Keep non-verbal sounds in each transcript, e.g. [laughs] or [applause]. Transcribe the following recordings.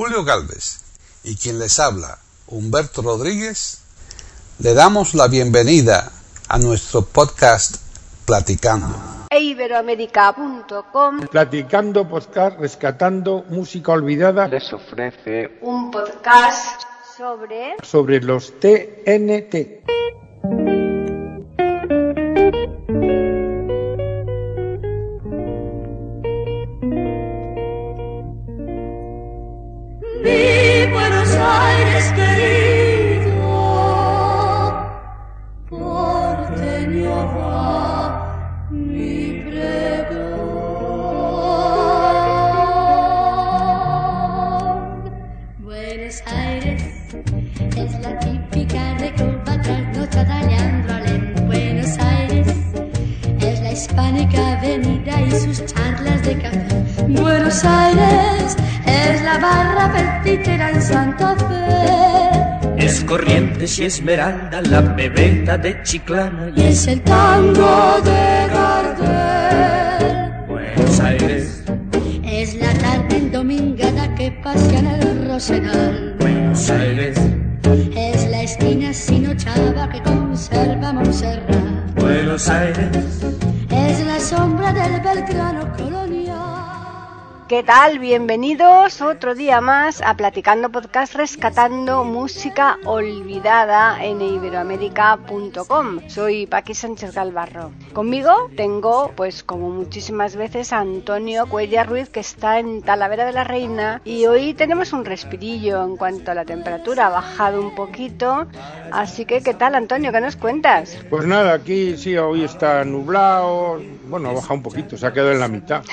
Julio Galvez y quien les habla, Humberto Rodríguez, le damos la bienvenida a nuestro podcast Platicando. Iberoamérica.com Platicando podcast, rescatando música olvidada les ofrece un podcast sobre sobre los TNT. Y Esmeralda, la bebeta de Chiclana Y es el tango de Gardel. Buenos Aires, Es la tarde endomingada que pasea en el Rosedal. Buenos Aires, Es la esquina sinochava que conserva Montserrat. Buenos Aires. ¿Qué tal? Bienvenidos otro día más a Platicando Podcast Rescatando Música Olvidada en iberoamérica.com. Soy Paqui Sánchez Galvarro. Conmigo tengo, pues como muchísimas veces, a Antonio Cuella Ruiz que está en Talavera de la Reina y hoy tenemos un respirillo en cuanto a la temperatura, ha bajado un poquito. Así que, ¿qué tal Antonio? ¿Qué nos cuentas? Pues nada, aquí sí, hoy está nublado. Bueno, ha bajado un poquito, se ha quedado en la mitad. [laughs]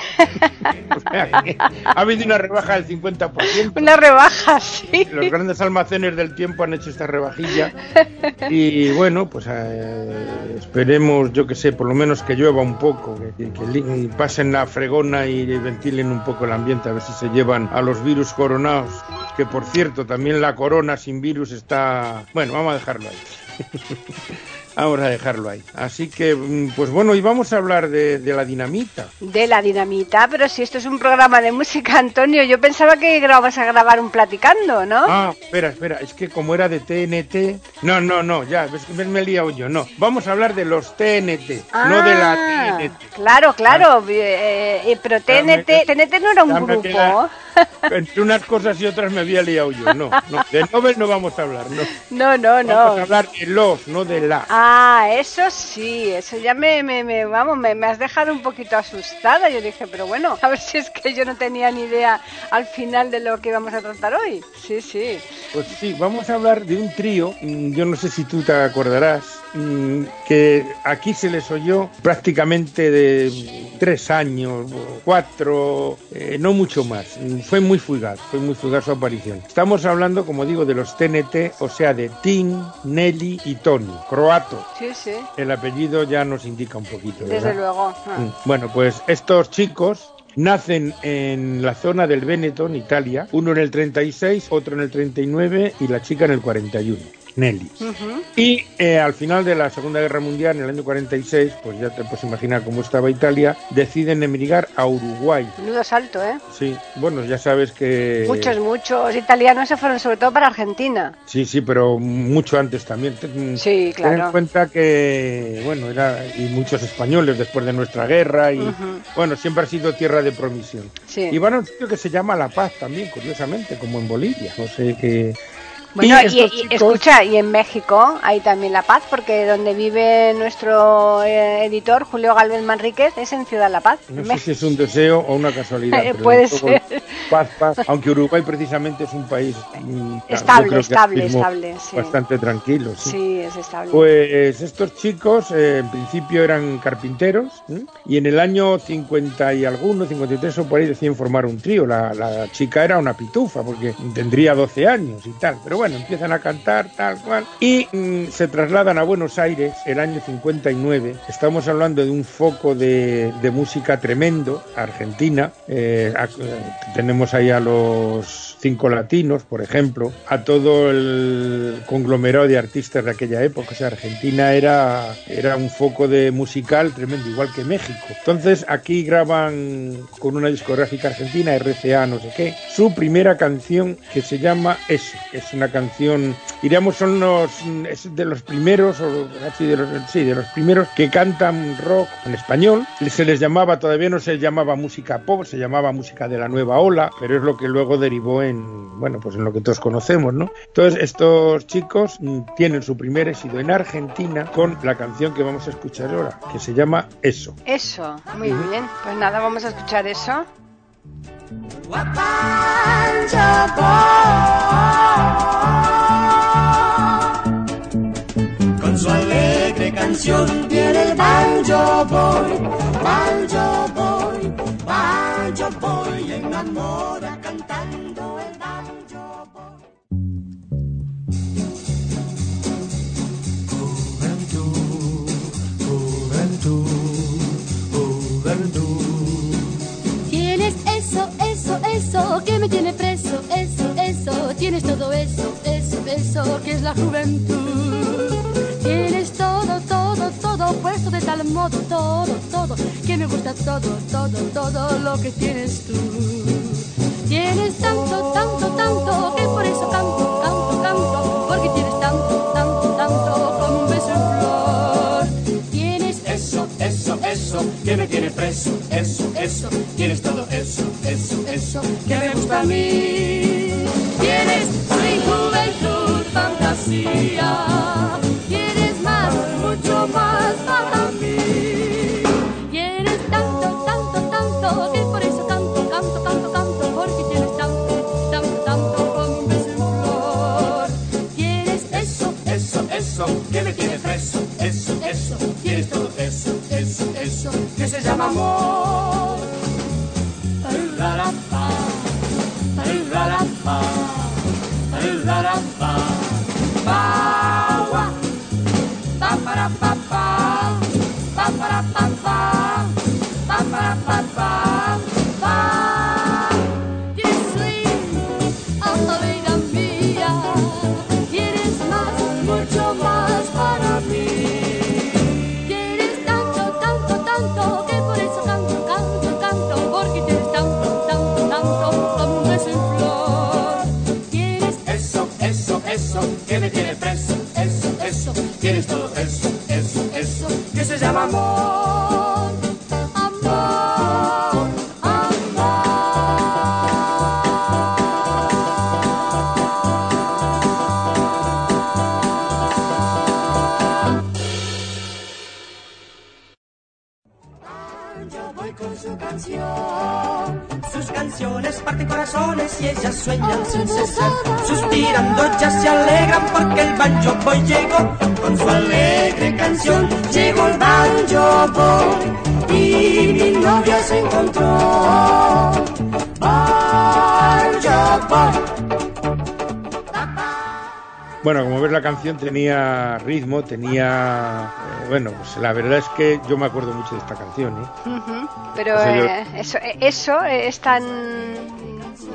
O sea que [laughs] ha habido una rebaja del 50%. Una rebaja, sí. Los grandes almacenes del tiempo han hecho esta rebajilla. [laughs] Y bueno, pues eh, esperemos, yo que sé, por lo menos que llueva un poco, que, que li- pasen la fregona y ventilen un poco el ambiente, a ver si se llevan a los virus coronados. Que por cierto, también la corona sin virus está. Bueno, vamos a dejarlo ahí. [laughs] Vamos a dejarlo ahí. Así que, mm, pues bueno, y vamos a hablar de, de la dinamita. De la dinamita, pero si esto es un programa de música, Antonio, yo pensaba que grababas a grabar un platicando, ¿no? Ah, espera, espera, es que como era de TNT. No, no, no, ya, ves que me he liado yo. No, vamos a hablar de los TNT, no de la Ah, TNT. Claro, claro, eh, eh, pero me- TNT, TNT no era un grupo. queda- Entre unas cosas y otras me había liado yo. No, no, de Nobel no vamos a hablar, no. No, no, Vamos a no. hablar de los, no de la. Ah, eso sí, eso ya me, me, me- vamos, me, me has dejado un poquito asustada. Yo dije, pero bueno, a ver si es que yo no tenía ni idea al final de lo que íbamos a tratar hoy. Sí, sí. Pues sí, vamos a hablar de un trío, mm, yo no sé si tú te acordarás, que aquí se les oyó prácticamente de mm, tres años, cuatro, eh, no mucho más. Mm, Fue muy fugaz, fue muy fugaz su aparición. Estamos hablando, como digo, de los TNT, o sea, de Tim, Nelly y Tony, croato. Sí, sí, El apellido ya nos indica un poquito. desde luego. Ah. Mm, Bueno, pues estos chicos nacen en la zona del Véneto, en Italia, uno en el 36, otro en el 39 y la chica en el 41. Nelly. Y eh, al final de la Segunda Guerra Mundial, en el año 46, pues ya te puedes imaginar cómo estaba Italia, deciden emigrar a Uruguay. Menudo salto, ¿eh? Sí, bueno, ya sabes que... Muchos, muchos italianos se fueron sobre todo para Argentina. Sí, sí, pero mucho antes también. Sí, Ten en claro. cuenta que, bueno, era, y muchos españoles después de nuestra guerra, y bueno, siempre ha sido tierra de promisión. Sí. Y van a un sitio que se llama La Paz también, curiosamente, como en Bolivia. No sé qué. Bueno, y, estos y- chicos- escucha, y en México hay también La Paz, porque donde vive nuestro eh, editor, Julio Galvez Manríquez, es en Ciudad La Paz. No sé si es un deseo o una casualidad. [laughs] Pero puede ser. Paz, paz. Aunque Uruguay precisamente es un país mm, Estable, estable, estable, sí. bastante tranquilo. sí. Sí, es estable. Pues estos chicos eh, en principio eran carpinteros ¿eh? y en el año 50 y alguno, 53 o por ahí deciden formar un trío. La, la chica era una pitufa porque tendría 12 años y tal. Pero bueno, empiezan a cantar tal cual y mm, se trasladan a Buenos Aires el año 59. Estamos hablando de un foco de, de música tremendo, Argentina. Eh, a- eh, tenemos ahí a los cinco latinos, por ejemplo, a todo el conglomerado de artistas de aquella época. O sea, Argentina era, era un foco de musical tremendo, igual que México. Entonces aquí graban con una discográfica argentina, RCA, no sé qué, su primera canción que se llama Eso. Es una canción, diríamos, son los es de los primeros, o de los, sí, de los primeros que cantan rock en español. Se les llamaba, todavía no se llamaba música pop, se llamaba música de la nueva ola, pero es lo que luego derivó en, bueno, pues en lo que todos conocemos, ¿no? Entonces, estos chicos tienen su primer éxito en Argentina con la canción que vamos a escuchar ahora, que se llama Eso. Eso, muy bien. Pues nada, vamos a escuchar eso. Con su alegre canción viene el banjo boy, banjo boy, banjo boy, enamora que es la juventud. Tienes todo, todo, todo puesto de tal modo, todo, todo, que me gusta todo, todo, todo lo que tienes tú. Tienes tanto, tanto, tanto, que por eso canto, canto, canto, porque tienes tanto, tanto, tanto como un beso en flor. Tienes Eso, eso, eso, que me tiene preso, eso, eso, tienes todo eso, eso, eso, que me gusta a mí. Tienes Tienes más, mucho más para mí. Tienes tanto, tanto, tanto, que por eso canto, canto, canto, canto, porque tienes tanto, tanto, tanto como un beso flor. Tienes Eso, eso, eso, que me tiene preso, eso, eso, tienes todo eso, eso, eso, que se llama amor. Ra-ra-pa, ra-ra-pa, ra-ra-pa, pa-wa, banjo boy llegó. Con su alegre canción llegó el banjo boy y mi novia se encontró. Banjo boy. Bueno, como ves la canción tenía ritmo, tenía... eh, bueno, pues la verdad es que yo me acuerdo mucho de esta canción, ¿eh? Ujú. Pero O sea, yo- eh, eso, eh, eso es tan.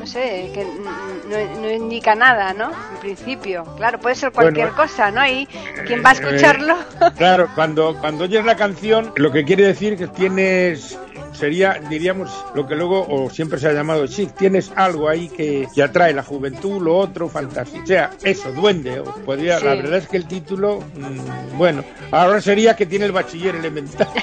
No sé, que no, no indica nada, ¿no? En principio. Claro, puede ser cualquier Bueno, cosa, ¿no? Y quien va a escucharlo. Claro, cuando, cuando oyes la canción, lo que quiere decir que tienes, sería, diríamos, lo que luego, o siempre se ha llamado chic, tienes algo ahí que, que atrae la juventud, lo otro, fantasía. O sea, eso, duende. o podría, Sí. La verdad es que el título, mm, bueno, ahora sería que tiene el bachiller elemental. [laughs]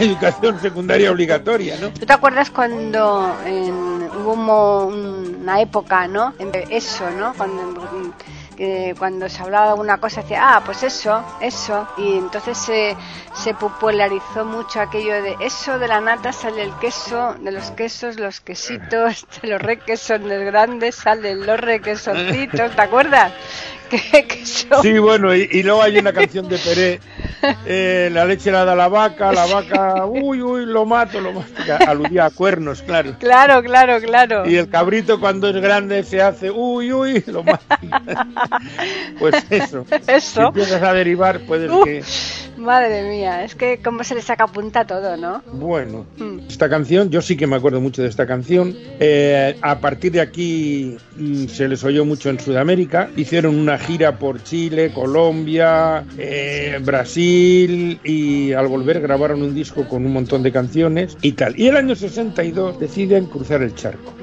Educación secundaria obligatoria, ¿no? ¿Tú te acuerdas cuando en- hubo una época, ¿no? En- Eso, ¿no? Cuando, que cuando se hablaba de una cosa, decía, ah, pues eso, eso. Y entonces se, se popularizó mucho aquello de eso, de la nata sale el queso, de los quesos, los quesitos, [laughs] de los requesones grandes salen los requesoncitos, ¿te acuerdas? [laughs] Que, que Sí, bueno, y, y luego hay una canción de Peré, eh, la leche la da la vaca, la vaca, uy, uy, lo mato, lo mato, aludía a cuernos, claro. Claro, claro, claro. Y el cabrito cuando es grande se hace, uy, uy, lo mato. Pues eso. Eso. Si empiezas a derivar, puedes Uh, que... Madre mía, es que cómo se le saca punta todo, ¿no? Bueno, Mm. esta canción, yo sí que me acuerdo mucho de esta canción. Eh, a partir de aquí mm, se les oyó mucho en Sudamérica. Hicieron una gira por Chile, Colombia, eh, Brasil y al volver grabaron un disco con un montón de canciones y tal. Y el año 62 deciden cruzar el charco.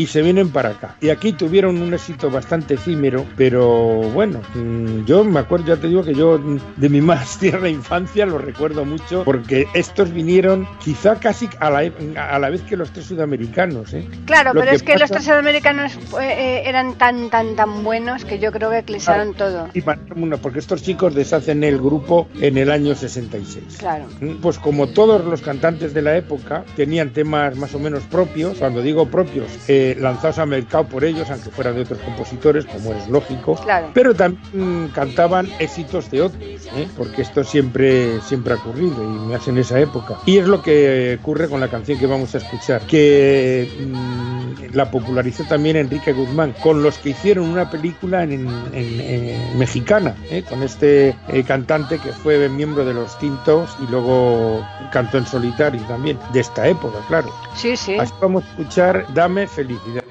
Y se vienen para acá. Y aquí tuvieron un éxito bastante efímero, pero bueno, mm, yo me acuerdo, ya te digo que yo de mi más [laughs] tierna infancia lo recuerdo mucho, porque estos vinieron quizá casi a la, e- a la vez que los tres sudamericanos. ¿eh? Claro, Lo pero que es que los pasa- tres sudamericanos eh, eran tan, tan, tan buenos que yo creo que eclipsaron todo. Y porque estos chicos deshacen el grupo en el año 66. Claro. Mm, Pues como todos los cantantes de la época tenían temas más o menos propios, cuando digo propios, eh, lanzados al mercado por ellos, aunque fueran de otros compositores, como es lógico, Claro. pero también mm, cantaban éxitos de otros, ¿eh? porque esto siempre, siempre ha ocurrido y me hace en esa época. Y es lo que ocurre con la canción que vamos a escuchar, que mm, la popularizó también Enrique Guzmán, con los que hicieron una película en, en- en- mexicana, ¿eh? con este eh, cantante que fue miembro de los Tintos y luego cantó en solitario también, de esta época, claro. Sí, sí. Así vamos a escuchar Dame Felicidad.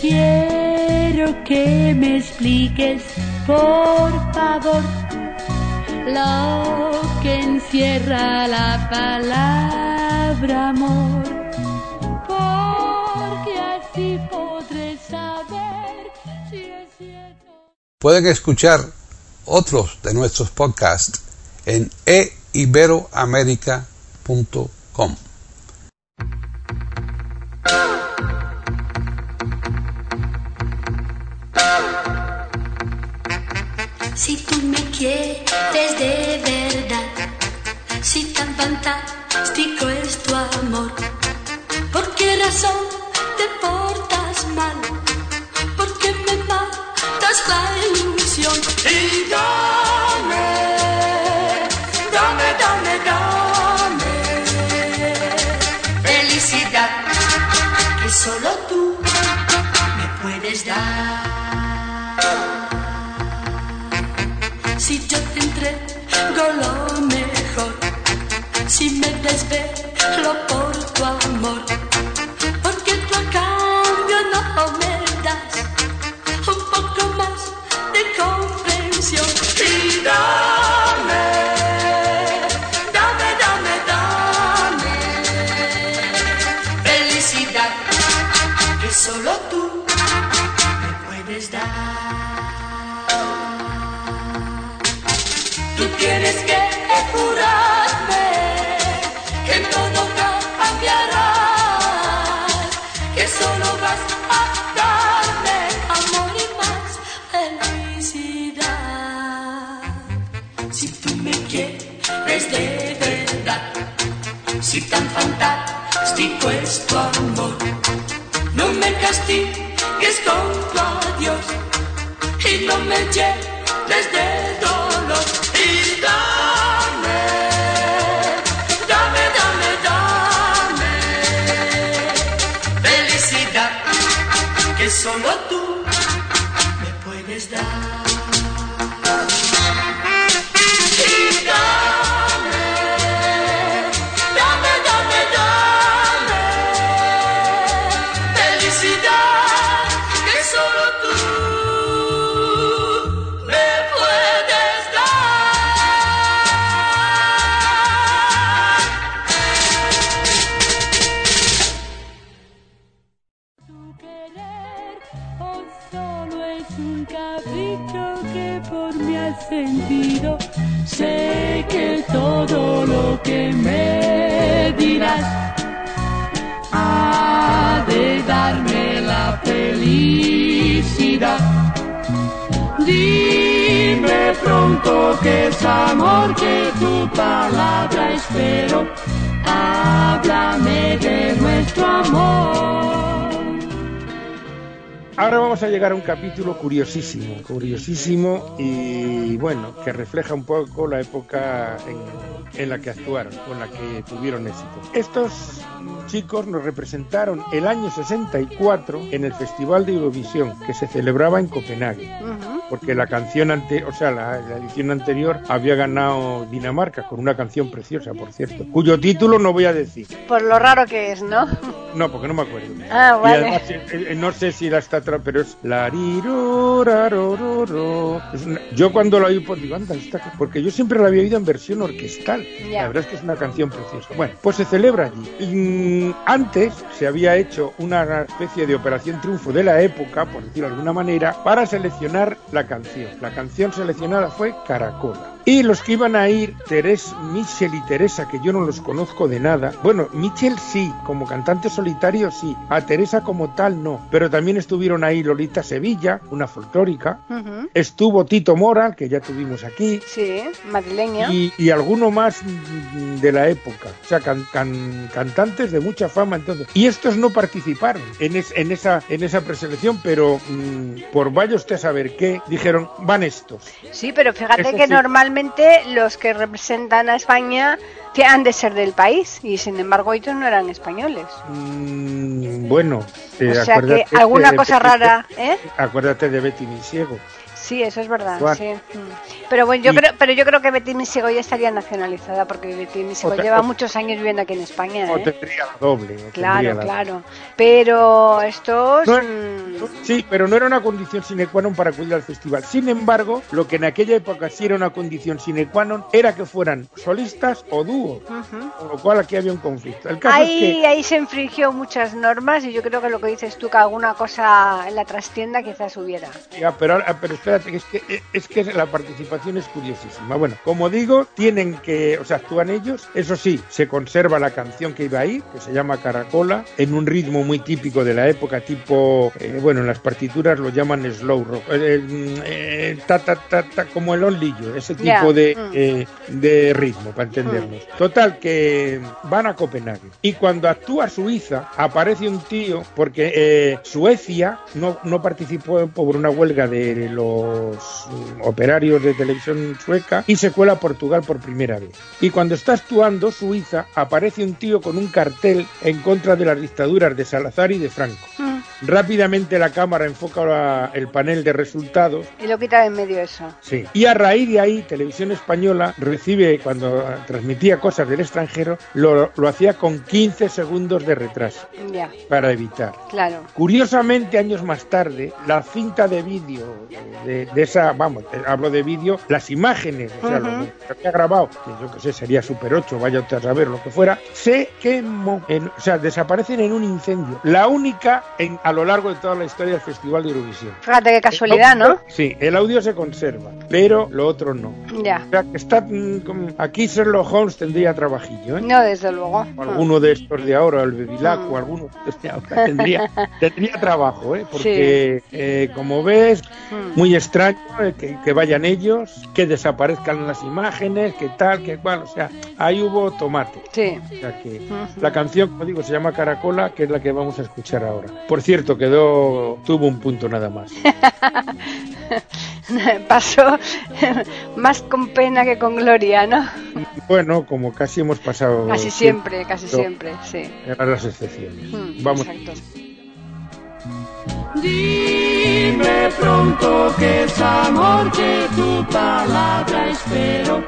Quiero que me expliques, por favor, lo que encierra la palabra amor. Porque así podré saber si es cierto. Pueden escuchar otros de nuestros podcasts en eiberoamerica.com. quieres verdad, si tan fantástico es tu amor, ¿por qué razón te portas mal? ¿Por qué me matas la ilusión? Y entrego lo Tú tienes que jurarme que todo cambiarás, que solo vas a darme amor y más felicidad. Si tú me quieres de verdad, si tan fantástico es tu amor, no me castigues con tu adiós y no me llenes de dolor. Solo tú me puedes dar. Dame, dame, dame, dame felicidad que solo tú me puedes dar. O solo es un capricho que por mí has sentido. Sé que todo lo que me dirás ha de darme la felicidad. Dime pronto que es amor, que tu palabra espero. Háblame de nuestro amor. Ahora vamos a llegar a un capítulo curiosísimo, curiosísimo y bueno, que refleja un poco la época en, la que actuaron, con la que tuvieron éxito. Estos chicos nos representaron el año 64 en el Festival de Eurovisión que se celebraba en Copenhague. Porque la canción ante, o sea, la, la edición anterior había ganado Dinamarca con una canción preciosa, por cierto, cuyo título no voy a decir. Por lo raro que es, ¿no? No, porque no me acuerdo. [laughs] Ah, Y vale. además, eh, eh, no sé si la está atrás, pero es la. Es una- Yo cuando la oí, pues digo, anda, esta porque yo siempre la había oído en versión orquestal. Ya. La verdad es que es una canción preciosa. Bueno, pues se celebra allí. Y, mm, antes se había hecho una especie de operación triunfo de la época, por decirlo de alguna manera, para seleccionar la canción. La canción seleccionada fue Caracola. Y los que iban a ir, Teres, Michel y Teresa, que yo no los conozco de nada. Bueno, Michel sí, como cantante solitario sí. A Teresa como tal no. Pero también estuvieron ahí Lolita Sevilla, una folclórica. Ujú. Estuvo Tito Mora, que ya tuvimos aquí. Sí, madrileño. Y, y alguno más de la época. O sea, can- can- cantantes de mucha fama entonces. Y estos no participaron en, es- en, esa, en esa preselección, pero mm, por vaya usted a saber qué, dijeron, van estos. Sí, pero fíjate Eso que sí. normalmente los que representan a España que han de ser del país y sin embargo ellos no eran españoles. Mm, bueno, eh, o sea que alguna cosa rara, ¿eh? Acuérdate de Betty Misiego. Sí, eso es verdad, sí. Pero bueno, yo Y- creo, pero yo creo que Betty Misiego ya estaría nacionalizada porque Betty Misiego O te- lleva o- muchos años viviendo aquí en España, O ¿eh? tendría la doble. o tendría Claro, la- claro. Pero estos No, mm, Sí, pero no era una condición sine qua non para acudir al festival. Sin embargo, lo que en aquella época sí era una condición sine qua non era que fueran solistas o ujú. con lo cual aquí había un conflicto. El caso Ahí, es ahí se infringió muchas normas y yo creo que lo que dices tú, que alguna cosa en la trastienda quizás hubiera. que, ya, pero, ahora- pero espérate, que es que es que la participación es curiosísima. Bueno, como digo, tienen que, o sea, actúan ellos. Eso sí, se conserva la canción que iba ahí, que se llama Caracola, en un ritmo muy típico de la época, tipo, eh, bueno, en las partituras lo llaman slow rock, eh, eh, ta, ta, ta, ta, como el You, ese tipo Ya, de, mm. eh, de ritmo, para entendernos. Total, que van a Copenhague. Y cuando actúa Suiza, aparece un tío, porque eh, Suecia no, no participó por una huelga de los mm, operarios de televisión sueca y se cuela a Portugal por primera vez. Y cuando está actuando Suiza, aparece un tío con un cartel en contra de las dictaduras de Salazar y de Franco. Mm. Rápidamente la cámara enfoca el panel de resultados Y lo quita de en medio eso. Sí. Y a raíz de ahí, Televisión Española recibe, cuando transmitía cosas del extranjero, lo, lo hacía con 15 segundos de retraso Ya, para evitar. claro. Curiosamente, años más tarde, la cinta de vídeo de, de esa, vamos, hablo de vídeo, las imágenes, o sea, lo Ujú. que había grabado, que yo que sé, sería Super 8, vaya usted a saber lo que fuera, se quemó, en- o sea, desaparecen en un incendio. La única en, a lo largo de toda la historia del Festival de Eurovisión. Fíjate qué casualidad, ¿no? Sí, el audio se conserva, pero lo otro no. Ya. O sea, que está mm, aquí Sherlock Holmes tendría trabajillo, ¿eh? No, desde luego. O alguno de estos de ahora, el Bebilac Mm. o alguno de estos de ahora tendría, [laughs] tendría trabajo, ¿eh? Porque, eh, como ves, Mm. muy extraño eh, que, que vayan ellos, que desaparezcan las imágenes, que tal, que cual, o sea, ahí hubo tomate. Sí. O sea que la canción, como digo, se llama Caracola, que es la que vamos a escuchar ahora. Por cierto, quedó, tuvo un punto nada más. [laughs] Pasó más con pena que con gloria, ¿no? Bueno, como casi hemos pasado. Casi siempre, casi siempre, sí. Eran las excepciones. Mm, Vamos. Exacto. Dime pronto que es amor, que tu palabra espero.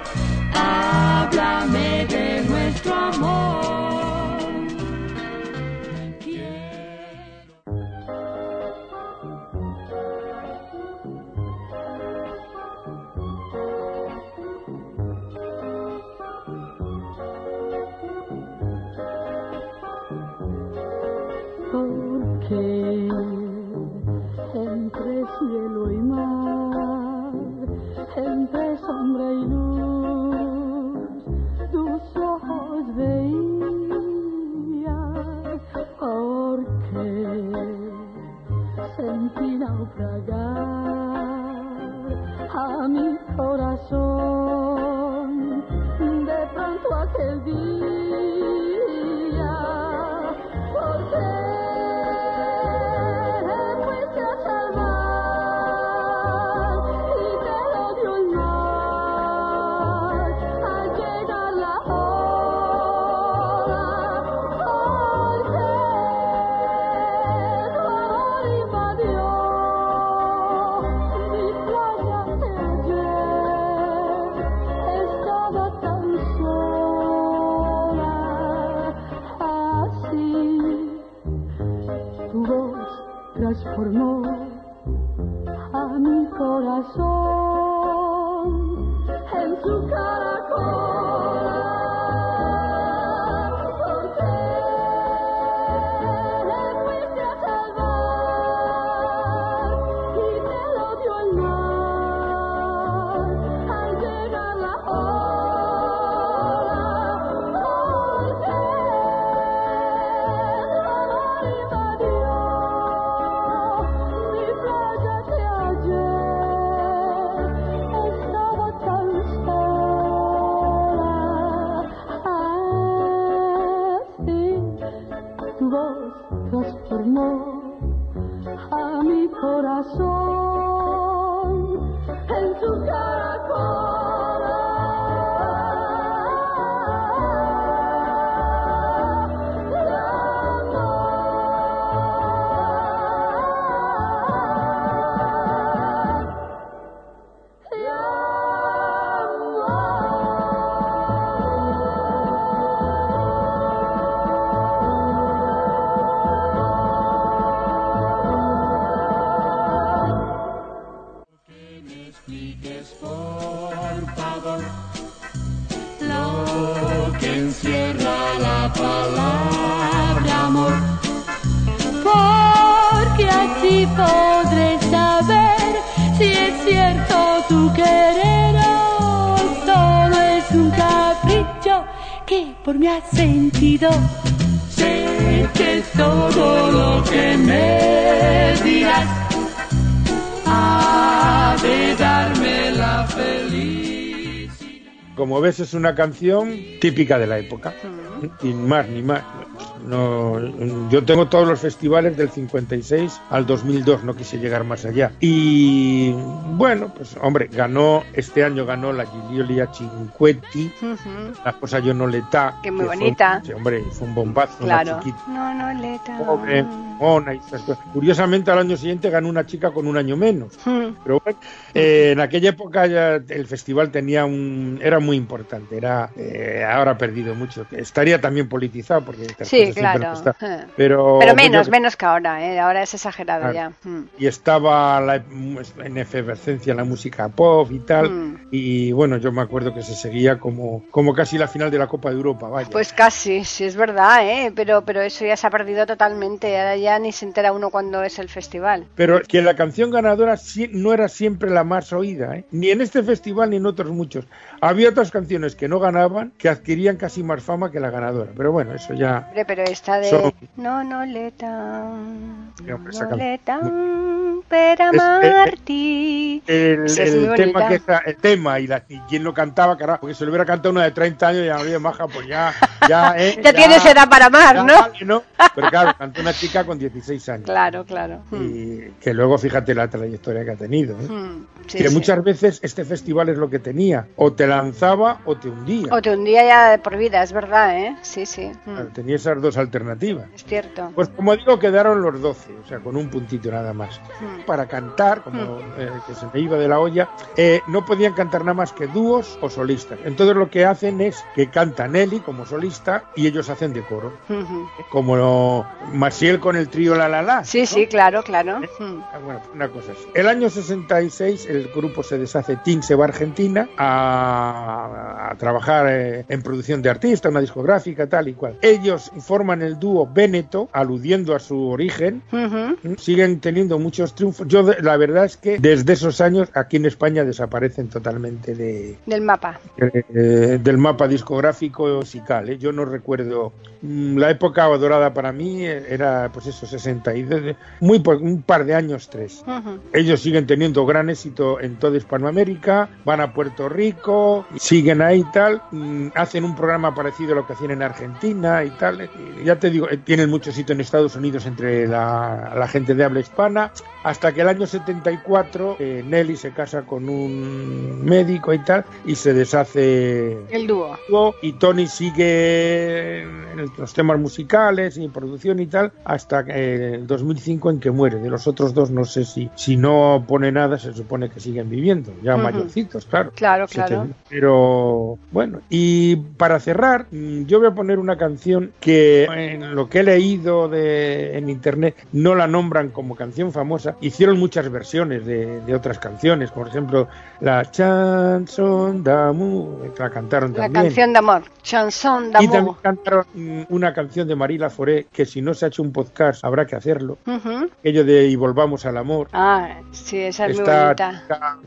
Es una canción típica de la época. Ni más ni más. No, yo tengo todos los festivales del 56 al 2002, no quise llegar más allá. Y bueno, pues hombre, ganó, este año ganó la Gigliolia Cinquetti, Ujú. la cosa yo no le ta. Que muy fue- bonita. sí, hombre, fue un bombazo, una Claro. chiquita No, no, Leta. pobre, mona y esas cosas. Curiosamente, al año siguiente ganó una chica con un año menos. Mm. Pero bueno, eh, en aquella época ya el festival tenía un era muy importante, era eh, ahora ha perdido mucho. Estaría también politizado porque Sí, cosas siempre claro. Está. Eh. Pero, Pero menos, menos que ahora, ¿eh? Ahora es exagerado Claro. ya. Mm. y estaba la, en efervescencia la música pop y tal. Mm. Y bueno, yo me acuerdo que se seguía como, como casi la final de la Copa de Europa, vaya. Pues casi, sí es verdad, ¿eh? Pero, pero eso ya se ha perdido totalmente. Ahora ya ni se entera uno cuando es el festival. Pero que la canción ganadora no era siempre la más oída, ¿eh? ni en este festival ni en otros muchos. Había otras canciones que no ganaban que adquirían casi más fama que la ganadora. Pero bueno, eso ya. Hombre, pero esta de... Son- No, no, hombre, esa No. Per Es- eh, amarti. El, tema que está- el tema y, la, y quién lo cantaba, carajo, porque si lo hubiera cantado una de 30 años ya habría maja, pues ya, ya, [laughs] ¿eh? Ya tienes edad para amar, ya ¿no? Pero claro, cantó una chica con 16 años. Claro, claro. Y que luego fíjate la trayectoria que ha tenido. ¿eh? Mm, sí, que sí. muchas veces este festival es lo que tenía, o te lanzaba o te hundía. O te hundía ya de por vida, es verdad, ¿eh? Sí, sí. Mm, Tenía esas dos alternativas. Es cierto. Pues como digo, quedaron los 12, o sea, con un puntito nada más. Mm. Para cantar, como eh, que se me iba de la olla, eh, no podían cantar nada más que dúos o solistas. Entonces lo que hacen es que canta Nelly como solista y ellos hacen de coro. Como Maciel con el trío La La La. Sí, ¿no? sí, claro, claro. Mm. Ah, Bueno, una cosa así. El año 66 el grupo se deshace, Tim se va a Argentina a, a trabajar eh, en producción de artistas, una discográfica, tal y cual. Ellos forman el dúo Veneto, aludiendo a su origen. Ujú. Siguen teniendo muchos triunfos. Yo, la verdad es que desde esos años aquí en España desaparecen totalmente de, Del mapa. eh, del mapa discográfico musical. ¿eh? Yo no recuerdo. mm, La época dorada para mí eh, era, pues eso, 62, muy po- un par de años, tres. Ujú. Ellos siguen teniendo gran éxito en toda Hispanoamérica, van a Puerto Rico, siguen ahí y tal, mm, hacen un programa parecido a lo que hacían en Argentina y tal. y ya te digo, eh, tienen mucho éxito en Estados Unidos entre la, la gente de habla hispana, hasta que el año 74 eh, Nelly se casa con un médico y tal, y se deshace El dúo. y Tony sigue en en los temas musicales y producción y tal, hasta eh, el 2005 en que muere. De los otros dos no sé si, si no pone nada, se supone que siguen viviendo, ya mayorcitos, claro. Claro, claro. Pero bueno, y para cerrar, mm, yo voy a poner una canción que en lo que he leído de, en internet no la nombran como canción famosa. Hicieron muchas versiones de, de otras canciones, por ejemplo, la Chanson d'amour, que la cantaron La también. canción de amor. Chanson Y también d'amour. cantaron mm, una canción de Marila Foré, que si no se ha hecho un podcast habrá que hacerlo. Aquello de Y volvamos al amor. Ah, sí, esa es muy bonita.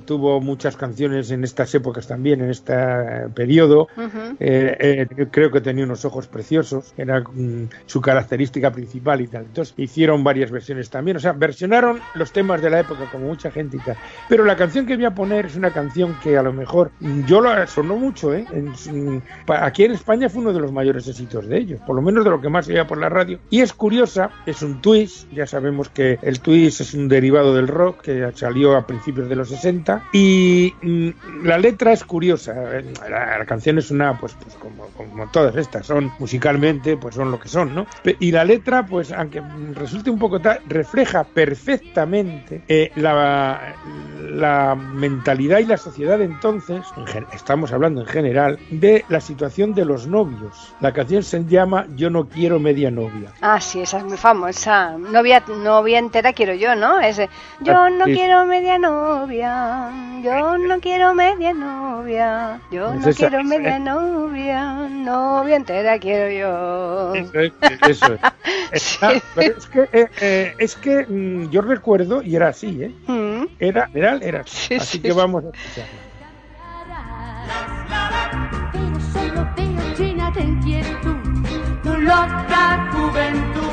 Tuvo muchas canciones en estas épocas también, en este eh, periodo. Ujú. Eh, eh, creo que tenía unos ojos preciosos, era mm, su característica principal y tal. Entonces hicieron varias versiones también, o sea, versionaron los temas de la época como mucha gente y tal. Pero la canción que voy a poner es una canción que a lo mejor mm, yo la sonó mucho, ¿eh? En mm, aquí en España fue uno de los mayores éxitos de ellos, por lo menos de lo que más se oía por la radio. Y es curiosa, es un twist, ya sabemos que el twist es un derivado del rock que salió a principios de los 60 y mm, la letra es curiosa, eh, la, la canción es una, pues, pues como, como todas estas, son musicalmente, pues son lo que son, ¿no? Y la letra, pues aunque resulte un poco tal, refleja perfectamente eh, la, la mentalidad y la sociedad de entonces, en estamos hablando en general, de la situación de los novios. La canción se llama Yo no quiero media novia. Ah, sí, esa es muy famosa. Novia, novia entera quiero yo, ¿no? Ese, yo Ah, no sí. quiero media novia, yo no quiero media novia, yo Pues no esa- quiero media es. novia, novia entera quiero yo. Eso es, eso es. [laughs] Está- pero es que, eh, eh, es que mm, yo recuerdo, y era así, ¿eh? Mm. Era, era, era así. Sí, así sí, que sí. vamos a escucharla. Pero solo veo llena de inquietud tu loca juventud.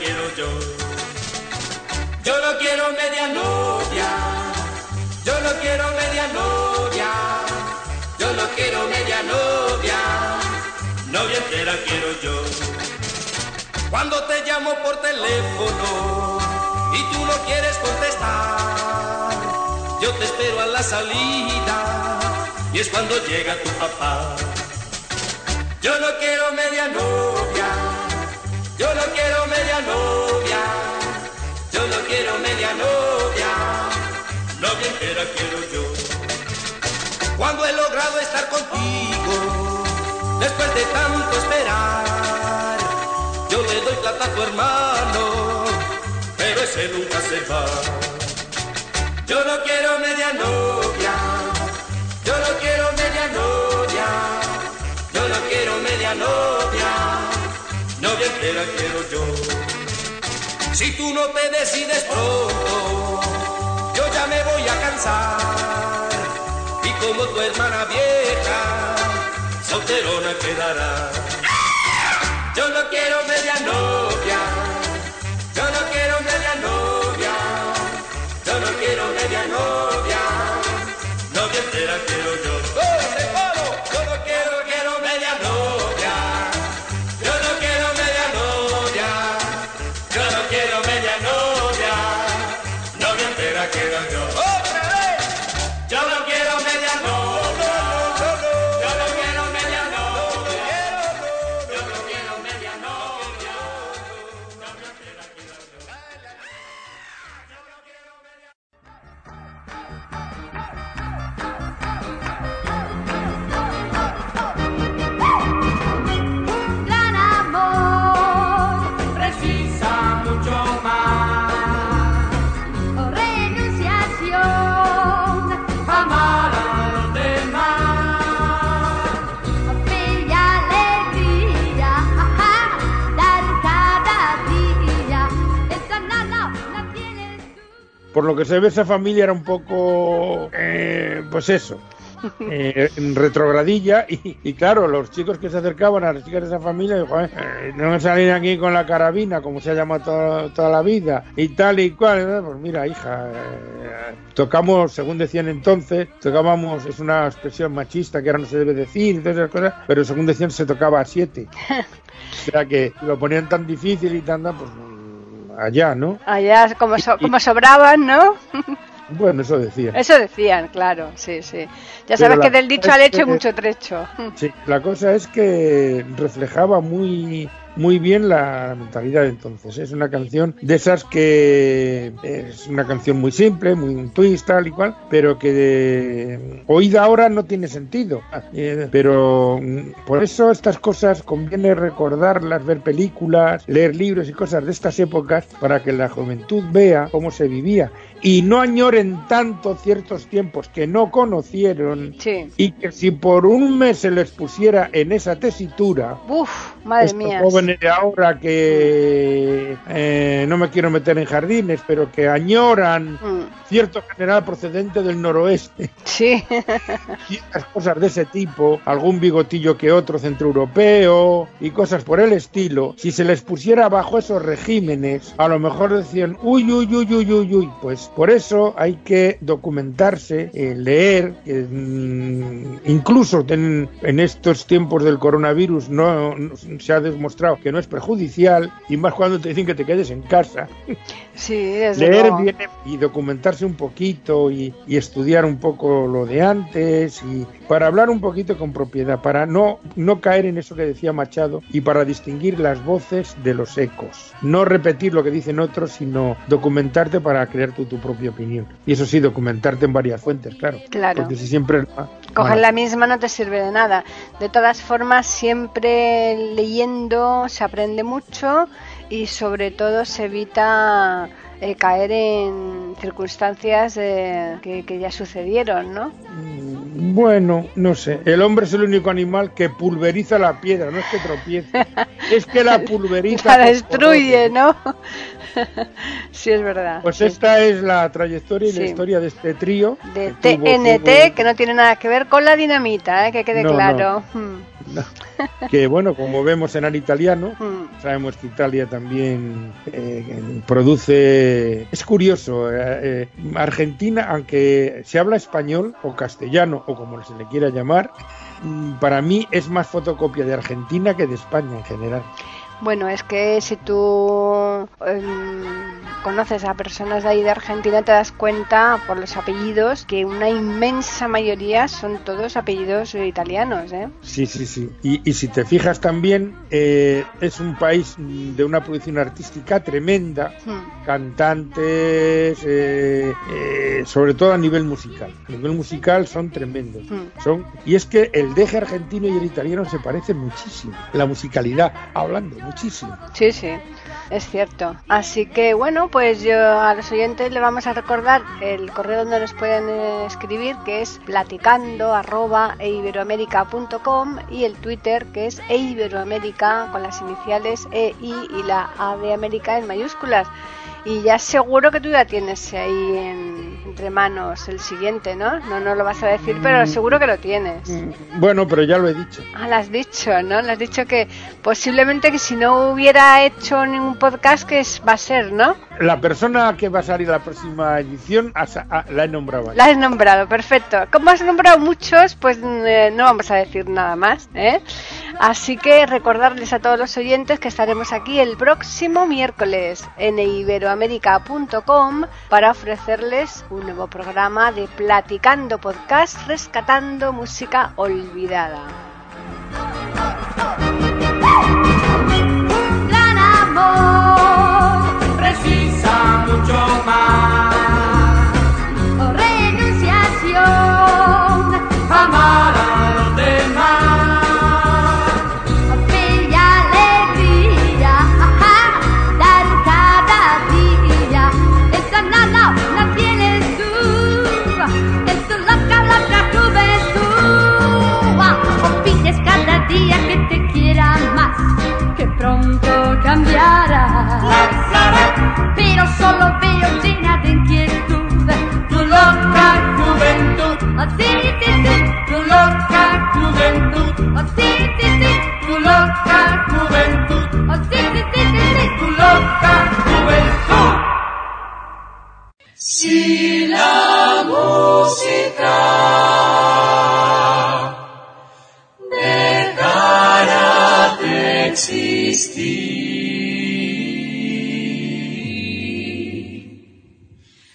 quiero yo. Yo no quiero media novia, yo no quiero media novia, yo no quiero media novia, novia entera quiero yo. Cuando te llamo por teléfono y tú no quieres contestar, yo te espero a la salida y es cuando llega tu papá. Yo no quiero media novia, yo no quiero media novia, yo no quiero media novia, novia entera quiero yo. Cuando he logrado estar contigo, después de tanto esperar, yo le doy plata a tu hermano, pero ese nunca se va. Yo no quiero media novia, yo no quiero media novia, yo no quiero media novia, quiero yo. Si tú no te decides pronto, yo ya me voy a cansar. Y como tu hermana vieja, solterona quedará. Yo no quiero media por lo que se ve esa familia era un poco, eh, pues eso, [laughs] eh, en retrogradilla y, y claro, los chicos que se acercaban a las chicas de esa familia, dijo, "Eh, eh, no me salir aquí con la carabina, como se ha llamado toda, toda la vida, y tal y cual. Pues mira, hija, eh, tocamos, según decían entonces, tocábamos, es una expresión machista que ahora no se debe decir, y todas esas cosas, pero según decían se tocaba a siete. [laughs] o sea que lo ponían tan difícil y tan, pues allá, ¿no? Allá como, so- como sobraban, ¿no? [laughs] Bueno, eso decían. Eso decían, claro, sí, sí. Ya Pero sabes que del dicho al hecho hay que- mucho trecho. Sí, la cosa es que reflejaba muy muy bien la, mentalidad de entonces. Es una canción de esas que es una canción muy simple, muy un twist, tal y cual, pero que de- oída ahora no tiene sentido. Eh, pero mm, por eso estas cosas conviene recordarlas, ver películas, leer libros y cosas de estas épocas para que la juventud vea cómo se vivía y no añoren tanto ciertos tiempos que no conocieron Sí. y que si por un mes se les pusiera en esa tesitura, Uf, madre estos mía. Jóvenes de ahora que eh, no me quiero meter en jardines, pero que añoran Mm, cierto general procedente del noroeste, Sí, ciertas cosas de ese tipo, algún bigotillo que otro centroeuropeo y cosas por el estilo, si se les pusiera bajo esos regímenes, a lo mejor decían, uy, uy, uy, uy, uy, uy, pues por eso hay que documentarse, eh, leer, mm, incluso en, en estos tiempos del coronavirus no, no- se ha demostrado que no es perjudicial, y más cuando te dicen que te quedes en casa. sí, desde Leer luego. bien y documentarse un poquito y, y estudiar un poco lo de antes y para hablar un poquito con propiedad, para no, no caer en eso que decía Machado y para distinguir las voces de los ecos. No repetir lo que dicen otros, sino documentarte para crear tú tu propia opinión. Y eso sí, documentarte en varias fuentes, claro. Claro. Porque si siempre... ah, Coger bueno, la misma no te sirve de nada. De todas formas, siempre leyendo se aprende mucho y sobre todo se evita eh, caer en circunstancias eh, que, que ya sucedieron, ¿no? mm, Bueno, no sé. El hombre es el único animal que pulveriza la piedra, no es que tropiece. [laughs] es que la pulveriza. La destruye. ¿no? [laughs] sí, es verdad. Pues sí. esta es la trayectoria y Sí. la historia de este trío. de que TNT, tuvo- que no tiene nada que ver con la dinamita, ¿eh? que quede No, no. claro. Hmm, [laughs] que bueno, como vemos en el italiano, hmm. sabemos que Italia también eh, produce... Es curioso, eh, eh, Argentina, aunque se habla español o castellano o como se le quiera llamar, mm, para mí es más fotocopia de Argentina que de España en general. Bueno, es que si tú em, conoces a personas de ahí de Argentina, te das cuenta por los apellidos que una inmensa mayoría son todos apellidos italianos, ¿eh? Sí, sí, sí. Y, y si te fijas también, eh, es un país de una producción artística tremenda, Hmm. cantantes, eh, eh, sobre todo a nivel musical. A nivel musical son tremendos. Hmm. Son, y es que el deje argentino y el italiano se parecen muchísimo. La musicalidad, hablando, Sí, sí, es cierto. Así que bueno, pues yo a los oyentes le vamos a recordar el correo donde nos pueden eh, escribir, que es platicando arroba eiberoamerica.com y el Twitter que es eiberoamerica con las iniciales E, I y la A de América en mayúsculas. Y ya seguro que tú ya tienes ahí en- entre manos el siguiente, ¿no? No, no lo vas a decir, pero seguro que lo tienes. Bueno, pero ya lo he dicho. Ah, lo has dicho, ¿no? Le has dicho que posiblemente que si no hubiera hecho ningún podcast, que es, va a ser, ¿no? La persona que va a salir la próxima edición la he nombrado. ahí. La has nombrado, perfecto. Como has nombrado muchos, pues eh, no vamos a decir nada más, ¿eh? Así que recordarles a todos los oyentes que estaremos aquí el próximo miércoles en iberoamerica.com para ofrecerles un nuevo programa de Platicando Podcast Rescatando Música Olvidada. Un gran amor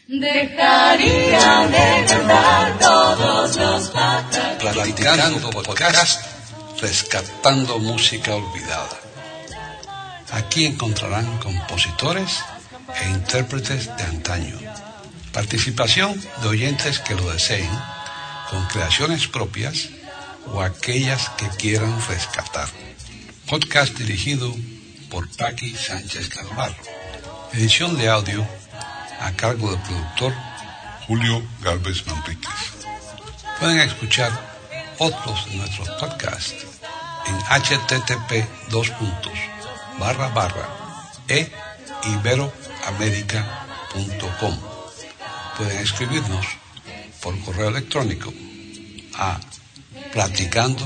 dejarían de cantar todos los. Platicando podcast, rescatando música olvidada. Aquí encontrarán compositores e intérpretes de antaño. Participación de oyentes que lo deseen, con creaciones propias o aquellas que quieran rescatar. Podcast dirigido por Paqui Sánchez Calvar. Edición de audio a cargo del productor Julio Galvez Manríquez. Pueden escuchar otros de nuestros podcasts en http dos barra barra e. Pueden escribirnos por correo electrónico a platicando